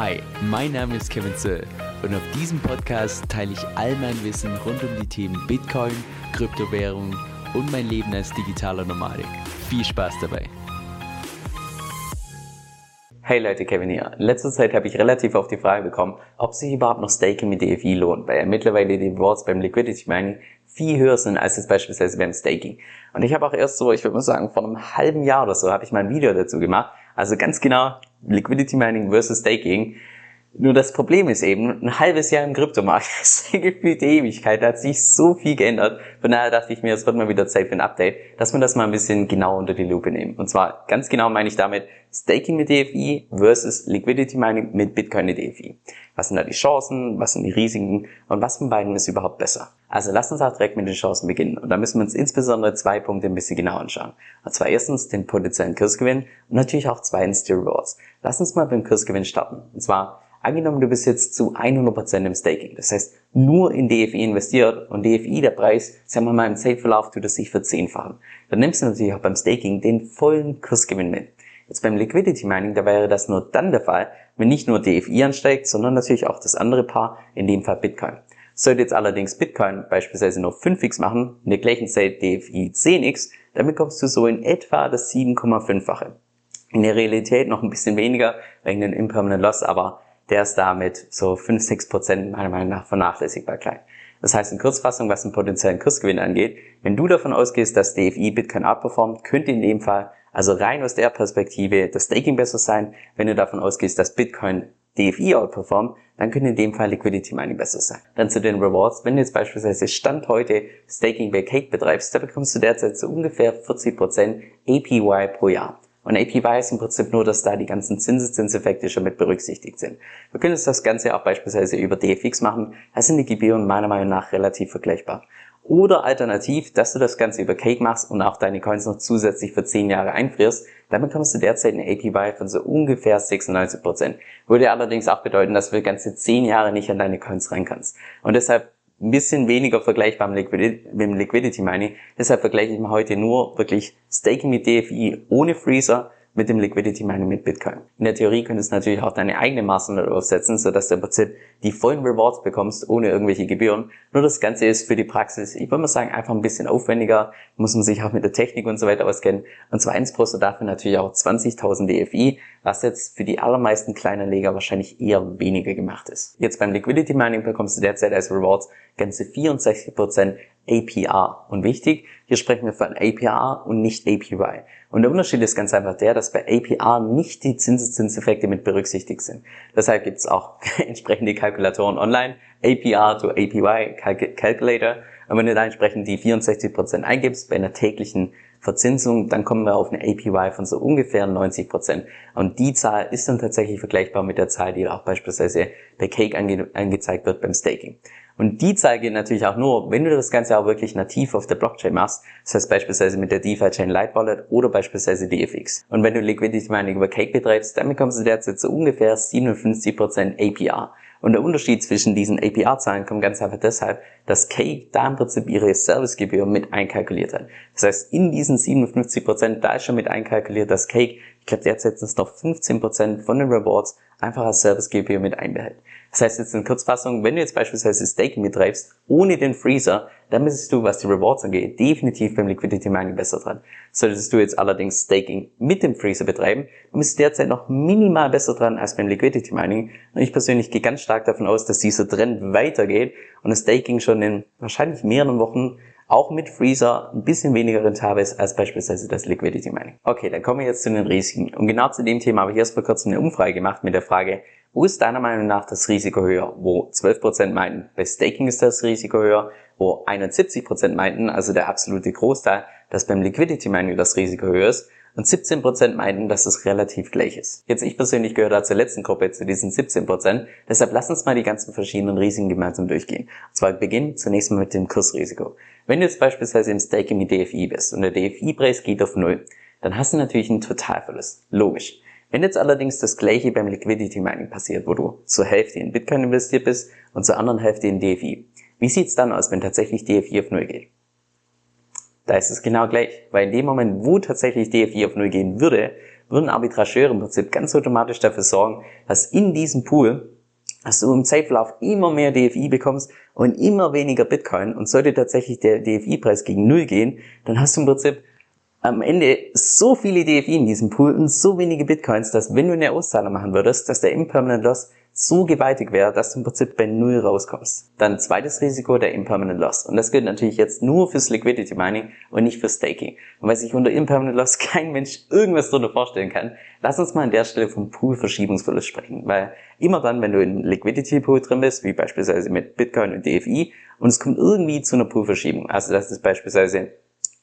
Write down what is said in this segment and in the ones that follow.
Hi, mein Name ist Kevin Zöll und auf diesem Podcast teile ich all mein Wissen rund um die Themen Bitcoin, Kryptowährung und mein Leben als digitaler Nomadik. Viel Spaß dabei! Hey Leute, Kevin hier. In letzter Zeit habe ich relativ oft die Frage bekommen, ob sich überhaupt noch Staking mit DFI lohnt, weil ja mittlerweile die Rewards beim Liquidity Mining viel höher sind als jetzt beispielsweise beim Staking. Und ich habe auch erst so, ich würde mal sagen, vor einem halben Jahr oder so habe ich mal ein Video dazu gemacht. Also ganz genau Liquidity Mining versus Staking. Nur das Problem ist eben, ein halbes Jahr im Kryptomarkt ist gefühlt Ewigkeit, da hat sich so viel geändert. Von daher dachte ich mir, es wird mal wieder Zeit für ein Update, dass wir das mal ein bisschen genau unter die Lupe nehmen. Und zwar ganz genau meine ich damit Staking mit DFI versus Liquidity Mining mit Bitcoin mit DFI. Was sind da die Chancen, was sind die Risiken und was von beiden ist überhaupt besser? Also lasst uns auch direkt mit den Chancen beginnen. Und da müssen wir uns insbesondere zwei Punkte ein bisschen genau anschauen. Und zwar erstens den potenziellen Kursgewinn und natürlich auch zweitens die Rewards. Lass uns mal beim Kursgewinn starten. Und zwar Angenommen, du bist jetzt zu 100% im Staking, das heißt nur in DFI investiert und DFI, der Preis, sagen wir mal im Zeitverlauf, tut es sich verzehnfachen. Dann nimmst du natürlich auch beim Staking den vollen Kursgewinn mit. Jetzt beim Liquidity Mining, da wäre das nur dann der Fall, wenn nicht nur DFI ansteigt, sondern natürlich auch das andere Paar, in dem Fall Bitcoin. Sollte jetzt allerdings Bitcoin beispielsweise nur 5x machen, in der gleichen Zeit DFI 10x, dann bekommst du so in etwa das 7,5-fache. In der Realität noch ein bisschen weniger wegen den Impermanent Loss, aber der ist damit so 5, 6 Prozent meiner Meinung nach vernachlässigbar klein. Das heißt in Kurzfassung, was den potenziellen Kursgewinn angeht, wenn du davon ausgehst, dass DFI Bitcoin outperformt, könnte in dem Fall, also rein aus der Perspektive, das Staking besser sein. Wenn du davon ausgehst, dass Bitcoin DFI outperformt, dann könnte in dem Fall Liquidity Mining besser sein. Dann zu den Rewards. Wenn du jetzt beispielsweise Stand heute Staking bei Cake betreibst, da bekommst du derzeit so ungefähr 40% APY pro Jahr. Und APY ist im Prinzip nur, dass da die ganzen Zinseszinseffekte schon mit berücksichtigt sind. Wir können uns das Ganze auch beispielsweise über DFX machen. Da sind die Gebühren meiner Meinung nach relativ vergleichbar. Oder alternativ, dass du das Ganze über Cake machst und auch deine Coins noch zusätzlich für 10 Jahre einfrierst. Dann bekommst du derzeit eine APY von so ungefähr 96%. Würde allerdings auch bedeuten, dass du ganze 10 Jahre nicht an deine Coins rein kannst. Und deshalb ein bisschen weniger vergleichbar mit dem Liquidity Mining. Deshalb vergleiche ich mal heute nur wirklich Staking mit DFI ohne Freezer mit dem Liquidity Mining mit Bitcoin. In der Theorie könntest du natürlich auch deine eigene Maßnahme aufsetzen, sodass du im Prinzip die vollen Rewards bekommst, ohne irgendwelche Gebühren. Nur das Ganze ist für die Praxis, ich würde mal sagen, einfach ein bisschen aufwendiger, muss man sich auch mit der Technik und so weiter auskennen. Und zweitens brauchst du dafür natürlich auch 20.000 DFI, was jetzt für die allermeisten kleinen Leger wahrscheinlich eher weniger gemacht ist. Jetzt beim Liquidity Mining bekommst du derzeit als Rewards ganze 64% APR. Und wichtig, hier sprechen wir von APR und nicht APY. Und der Unterschied ist ganz einfach der, dass bei APR nicht die Zinseszinseffekte mit berücksichtigt sind. Deshalb gibt es auch entsprechende Kalkulatoren online, APR to APY Calculator. Und wenn du da entsprechend die 64% eingibst bei einer täglichen Verzinsung, dann kommen wir auf eine APY von so ungefähr 90%. Und die Zahl ist dann tatsächlich vergleichbar mit der Zahl, die auch beispielsweise bei Cake ange angezeigt wird beim Staking. Und die Zahl geht natürlich auch nur, wenn du das Ganze auch wirklich nativ auf der Blockchain machst. Das heißt beispielsweise mit der DeFi-Chain Light Wallet oder beispielsweise DFX. Und wenn du Liquidity Mining über Cake betreibst, dann bekommst du derzeit so ungefähr 57% APR. Und der Unterschied zwischen diesen APR-Zahlen kommt ganz einfach deshalb, dass Cake da im Prinzip ihre Servicegebühr mit einkalkuliert hat. Das heißt, in diesen 57%, da ist schon mit einkalkuliert, dass Cake, ich derzeit sind es noch 15% von den Rewards, einfach als Servicegebühr mit einbehält. Das heißt jetzt in Kurzfassung, wenn du jetzt beispielsweise Staking betreibst, ohne den Freezer, dann bist du, was die Rewards angeht, definitiv beim Liquidity Mining besser dran. Solltest du jetzt allerdings Staking mit dem Freezer betreiben, dann bist du derzeit noch minimal besser dran als beim Liquidity Mining. Und ich persönlich gehe ganz stark davon aus, dass dieser Trend weitergeht und das Staking schon in wahrscheinlich mehreren Wochen auch mit Freezer ein bisschen weniger rentabel ist als beispielsweise das Liquidity Mining. Okay, dann kommen wir jetzt zu den Risiken. Und genau zu dem Thema habe ich erst vor kurzem eine Umfrage gemacht mit der Frage, wo ist deiner Meinung nach das Risiko höher? Wo 12% meinten, bei Staking ist das Risiko höher, wo 71% meinten, also der absolute Großteil, dass beim Liquidity Mining das Risiko höher ist und 17% meinten, dass es relativ gleich ist. Jetzt ich persönlich gehöre da zur letzten Gruppe, zu diesen 17%. Deshalb lass uns mal die ganzen verschiedenen Risiken gemeinsam durchgehen. Und zwar beginnen zunächst mal mit dem Kursrisiko. Wenn du jetzt beispielsweise im Staking mit DFI bist und der DFI-Preis geht auf Null, dann hast du natürlich einen Totalverlust. Logisch. Wenn jetzt allerdings das gleiche beim Liquidity Mining passiert, wo du zur Hälfte in Bitcoin investiert bist und zur anderen Hälfte in DFI, wie sieht's dann aus, wenn tatsächlich DFI auf Null geht? Da ist es genau gleich, weil in dem Moment, wo tatsächlich DFI auf Null gehen würde, würden Arbitrageure im Prinzip ganz automatisch dafür sorgen, dass in diesem Pool dass du im Zeitverlauf immer mehr DFI bekommst und immer weniger Bitcoin. Und sollte tatsächlich der DFI-Preis gegen Null gehen, dann hast du im Prinzip am Ende so viele DFI in diesem Pool und so wenige Bitcoins, dass wenn du eine Auszahlung machen würdest, dass der Impermanent Loss so gewaltig wäre, dass du im Prinzip bei Null rauskommst. Dann zweites Risiko, der Impermanent Loss. Und das gilt natürlich jetzt nur fürs Liquidity Mining und nicht für Staking. Und weil sich unter Impermanent Loss kein Mensch irgendwas drunter vorstellen kann, lass uns mal an der Stelle vom Pool-Verschiebungsverlust sprechen. Weil immer dann, wenn du in Liquidity Pool drin bist, wie beispielsweise mit Bitcoin und DFI, und es kommt irgendwie zu einer Pool-Verschiebung, also dass es beispielsweise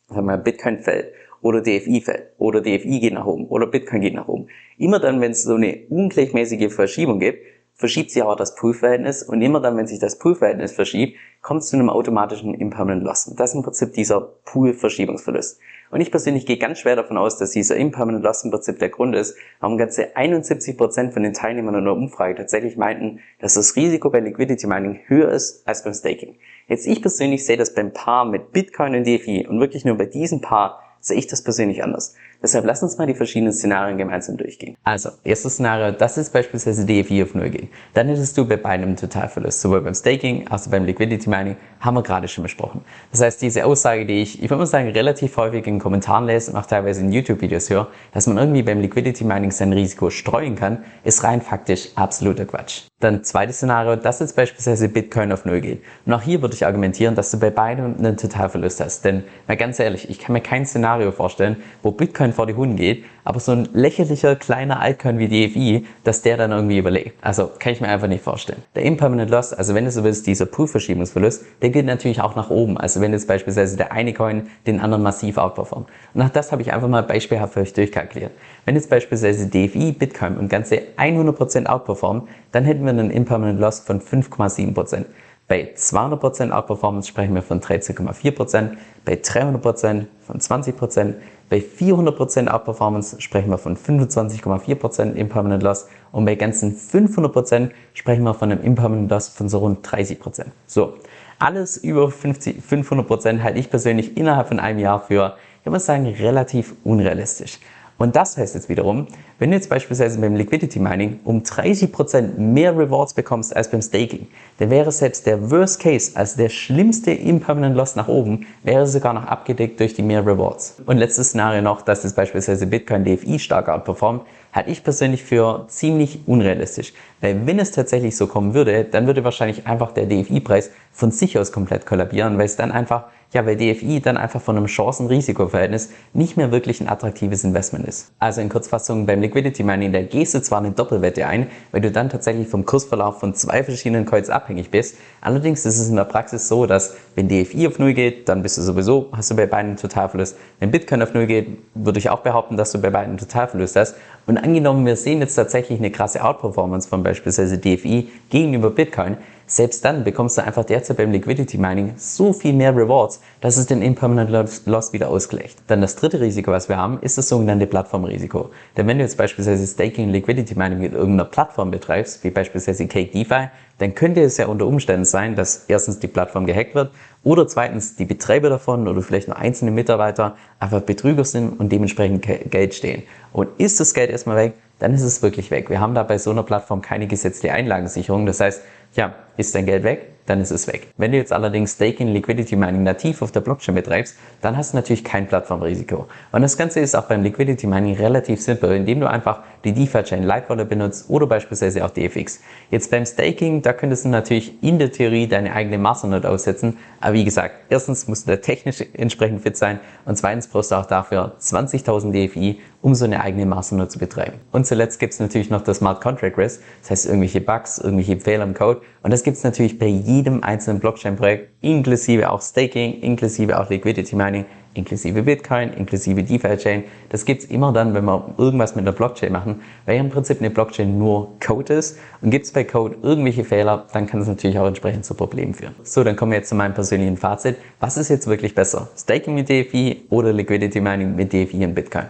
sagen wir, Bitcoin fällt oder DFI fällt oder DFI geht nach oben oder Bitcoin geht nach oben. Immer dann, wenn es so eine ungleichmäßige Verschiebung gibt, verschiebt sich aber das Poolverhältnis und immer dann, wenn sich das Poolverhältnis verschiebt, kommt es zu einem automatischen Impermanent Loss. das ist im Prinzip dieser Pool-Verschiebungsverlust. Und ich persönlich gehe ganz schwer davon aus, dass dieser Impermanent Loss im Prinzip der Grund ist, warum ganze 71% von den Teilnehmern in der Umfrage tatsächlich meinten, dass das Risiko bei Liquidity Mining höher ist als beim Staking. Jetzt ich persönlich sehe das beim Paar mit Bitcoin und DeFi und wirklich nur bei diesem Paar sehe ich das persönlich anders. Deshalb lass uns mal die verschiedenen Szenarien gemeinsam durchgehen. Also, erstes Szenario, das ist beispielsweise DFI auf 0 gehen. Dann hättest du bei beidem Totalverlust. Sowohl beim Staking als auch beim Liquidity Mining haben wir gerade schon besprochen. Das heißt, diese Aussage, die ich, ich würde mal sagen, relativ häufig in Kommentaren lese und auch teilweise in YouTube-Videos höre, dass man irgendwie beim Liquidity Mining sein Risiko streuen kann, ist rein faktisch absoluter Quatsch. Dann zweites Szenario, dass jetzt beispielsweise Bitcoin auf Null geht. Und auch hier würde ich argumentieren, dass du bei beidem einen Totalverlust hast. Denn, mal ganz ehrlich, ich kann mir kein Szenario vorstellen, wo Bitcoin vor die Hunde geht, aber so ein lächerlicher kleiner Altcoin wie DFI, dass der dann irgendwie überlegt. Also kann ich mir einfach nicht vorstellen. Der Impermanent Loss, also wenn du so willst, dieser Pool-Verschiebungsverlust, der geht natürlich auch nach oben. Also wenn jetzt beispielsweise der eine Coin den anderen massiv outperformt. Und auch das habe ich einfach mal beispielhaft für euch durchkalkuliert. Wenn jetzt beispielsweise DFI, Bitcoin und ganze 100% outperformt, dann hätten wir einen Impermanent Loss von 5,7%. Bei 200% Outperformance sprechen wir von 13,4%, bei 300% von 20%, bei 400% Outperformance sprechen wir von 25,4% Impermanent Loss und bei ganzen 500% sprechen wir von einem Impermanent Loss von so rund 30%. So, alles über 50, 500% halte ich persönlich innerhalb von einem Jahr für, ich muss sagen, relativ unrealistisch. Und das heißt jetzt wiederum, wenn du jetzt beispielsweise beim Liquidity Mining um 30% mehr Rewards bekommst als beim Staking, dann wäre selbst der Worst Case, also der schlimmste Impermanent Loss nach oben, wäre sogar noch abgedeckt durch die mehr Rewards. Und letztes Szenario noch, dass jetzt beispielsweise Bitcoin DFI stark outperformt, halte ich persönlich für ziemlich unrealistisch. Weil wenn es tatsächlich so kommen würde, dann würde wahrscheinlich einfach der DFI-Preis von sich aus komplett kollabieren, weil es dann einfach ja, weil DFI dann einfach von einem Chancen-Risiko-Verhältnis nicht mehr wirklich ein attraktives Investment ist. Also in Kurzfassung, beim Liquidity Mining, da gehst du zwar eine Doppelwette ein, weil du dann tatsächlich vom Kursverlauf von zwei verschiedenen Coins abhängig bist. Allerdings ist es in der Praxis so, dass wenn DFI auf Null geht, dann bist du sowieso, hast du bei beiden einen Totalverlust. Wenn Bitcoin auf Null geht, würde ich auch behaupten, dass du bei beiden einen Totalverlust hast. Und angenommen, wir sehen jetzt tatsächlich eine krasse Outperformance von beispielsweise DFI gegenüber Bitcoin, selbst dann bekommst du einfach derzeit beim Liquidity Mining so viel mehr Rewards, dass es den Impermanent Loss wieder ausgleicht. Dann das dritte Risiko, was wir haben, ist das sogenannte Plattformrisiko. Denn wenn du jetzt beispielsweise Staking Liquidity Mining mit irgendeiner Plattform betreibst, wie beispielsweise Cake DeFi, dann könnte es ja unter Umständen sein, dass erstens die Plattform gehackt wird oder zweitens die Betreiber davon oder vielleicht nur einzelne Mitarbeiter einfach Betrüger sind und dementsprechend Geld stehen. Und ist das Geld erstmal weg, dann ist es wirklich weg. Wir haben da bei so einer Plattform keine gesetzliche Einlagensicherung. Das heißt, ja, ist dein Geld weg, dann ist es weg. Wenn du jetzt allerdings Staking Liquidity Mining nativ auf der Blockchain betreibst, dann hast du natürlich kein Plattformrisiko. Und das Ganze ist auch beim Liquidity Mining relativ simpel, indem du einfach die DeFi-Chain Lightwallet benutzt oder beispielsweise auch DFX. Jetzt beim Staking, da könntest du natürlich in der Theorie deine eigene Masternode aussetzen, aber wie gesagt, erstens musst du da technisch entsprechend fit sein und zweitens brauchst du auch dafür 20.000 DFI, um so eine eigene Masternode zu betreiben. Und zuletzt gibt es natürlich noch das Smart Contract Risk, das heißt irgendwelche Bugs, irgendwelche Fehler im Code und das gibt es natürlich bei jedem einzelnen Blockchain-Projekt, inklusive auch Staking, inklusive auch Liquidity Mining, inklusive Bitcoin, inklusive DeFi-Chain. Das gibt's immer dann, wenn wir irgendwas mit einer Blockchain machen, weil im Prinzip eine Blockchain nur Code ist. Und gibt's bei Code irgendwelche Fehler, dann kann es natürlich auch entsprechend zu Problemen führen. So, dann kommen wir jetzt zu meinem persönlichen Fazit. Was ist jetzt wirklich besser? Staking mit DeFi oder Liquidity Mining mit DeFi und Bitcoin?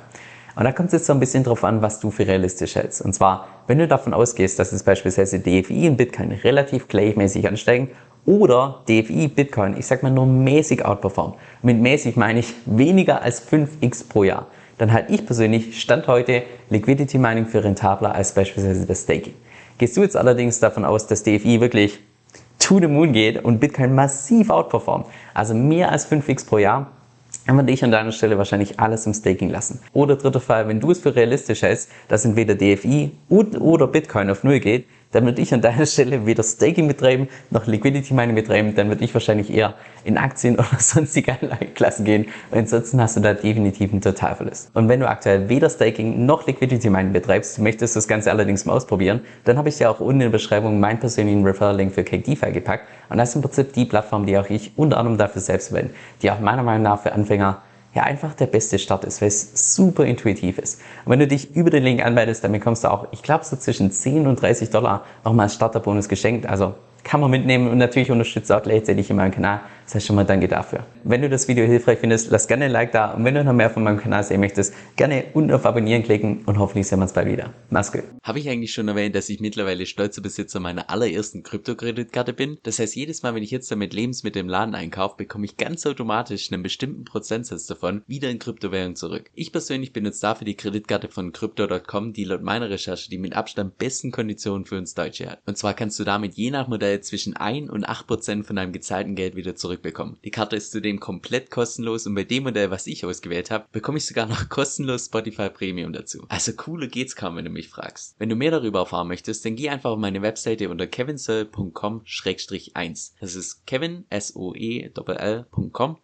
Und da kommt es jetzt so ein bisschen drauf an, was du für realistisch hältst. Und zwar, wenn du davon ausgehst, dass es beispielsweise DFI und Bitcoin relativ gleichmäßig ansteigen oder DFI, Bitcoin, ich sag mal nur mäßig outperformen. Mit mäßig meine ich weniger als 5x pro Jahr. dann halte ich persönlich Stand heute Liquidity Mining für rentabler als beispielsweise das Staking. Gehst du jetzt allerdings davon aus, dass DFI wirklich to the moon geht und Bitcoin massiv outperformt, also mehr als 5x pro Jahr, würde ich an deiner Stelle wahrscheinlich alles im Staking lassen. Oder dritter Fall, wenn du es für realistisch hältst, dass entweder DFI oder Bitcoin auf Null geht, dann würde ich an deiner Stelle weder Staking betreiben noch Liquidity Mining betreiben, dann würde ich wahrscheinlich eher in Aktien oder sonstige Anlageklassen gehen. Und ansonsten hast du da definitiv einen Totalverlust. Und wenn du aktuell weder Staking noch Liquidity Mining betreibst, möchtest das Ganze allerdings mal ausprobieren, dann habe ich dir auch unten in der Beschreibung meinen persönlichen Referral-Link für CakeDeFi gepackt. Und das ist im Prinzip die Plattform, die auch ich unter anderem dafür selbst verwende, die auch meiner Meinung nach für Anfänger ja einfach der beste Start ist, weil es super intuitiv ist. Und wenn du dich über den Link anmeldest, dann bekommst du auch, ich glaube, so zwischen 10 und 30 Dollar nochmal als Starterbonus geschenkt. Also kann man mitnehmen und natürlich unterstützt auch gleichzeitig in meinem Kanal. Das heißt schon mal danke dafür. Wenn du das Video hilfreich findest, lass gerne ein Like da und wenn du noch mehr von meinem Kanal sehen möchtest, gerne unten auf Abonnieren klicken und hoffentlich sehen wir uns bald wieder. Mach's gut. Habe ich eigentlich schon erwähnt, dass ich mittlerweile stolzer Besitzer meiner allerersten Kryptokreditkarte bin? Das heißt, jedes Mal, wenn ich jetzt damit Lebensmittel im Laden einkaufe, bekomme ich ganz automatisch einen bestimmten Prozentsatz davon wieder in Kryptowährung zurück. Ich persönlich benutze dafür die Kreditkarte von Crypto.com, die laut meiner Recherche die mit Abstand besten Konditionen für uns Deutsche hat. Und zwar kannst du damit je nach Modell zwischen 1 und 8 Prozent von deinem gezahlten Geld wieder zurück zurückbekommen. Die Karte ist zudem komplett kostenlos und bei dem Modell, was ich ausgewählt habe, bekomme ich sogar noch kostenlos Spotify Premium dazu. Also cooler geht's kaum, wenn du mich fragst. Wenn du mehr darüber erfahren möchtest, dann geh einfach auf meine Webseite unter kevinsoe.com-1. Das ist kevin, S-O-E-L.com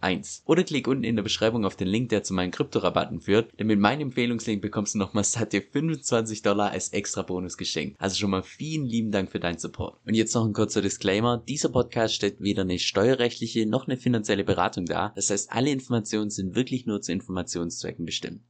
1. Oder klick unten in der Beschreibung auf den Link, der zu meinen Kryptorabatten führt, denn mit meinem Empfehlungslink bekommst du nochmal satte 25 Dollar als extra Bonus geschenkt. Also schon mal vielen lieben Dank für deinen Support. Und jetzt noch ein kurzer Disclaimer. Dieser Podcast stellt weder eine steuerrechtliche noch eine finanzielle Beratung dar. Das heißt, alle Informationen sind wirklich nur zu Informationszwecken bestimmt.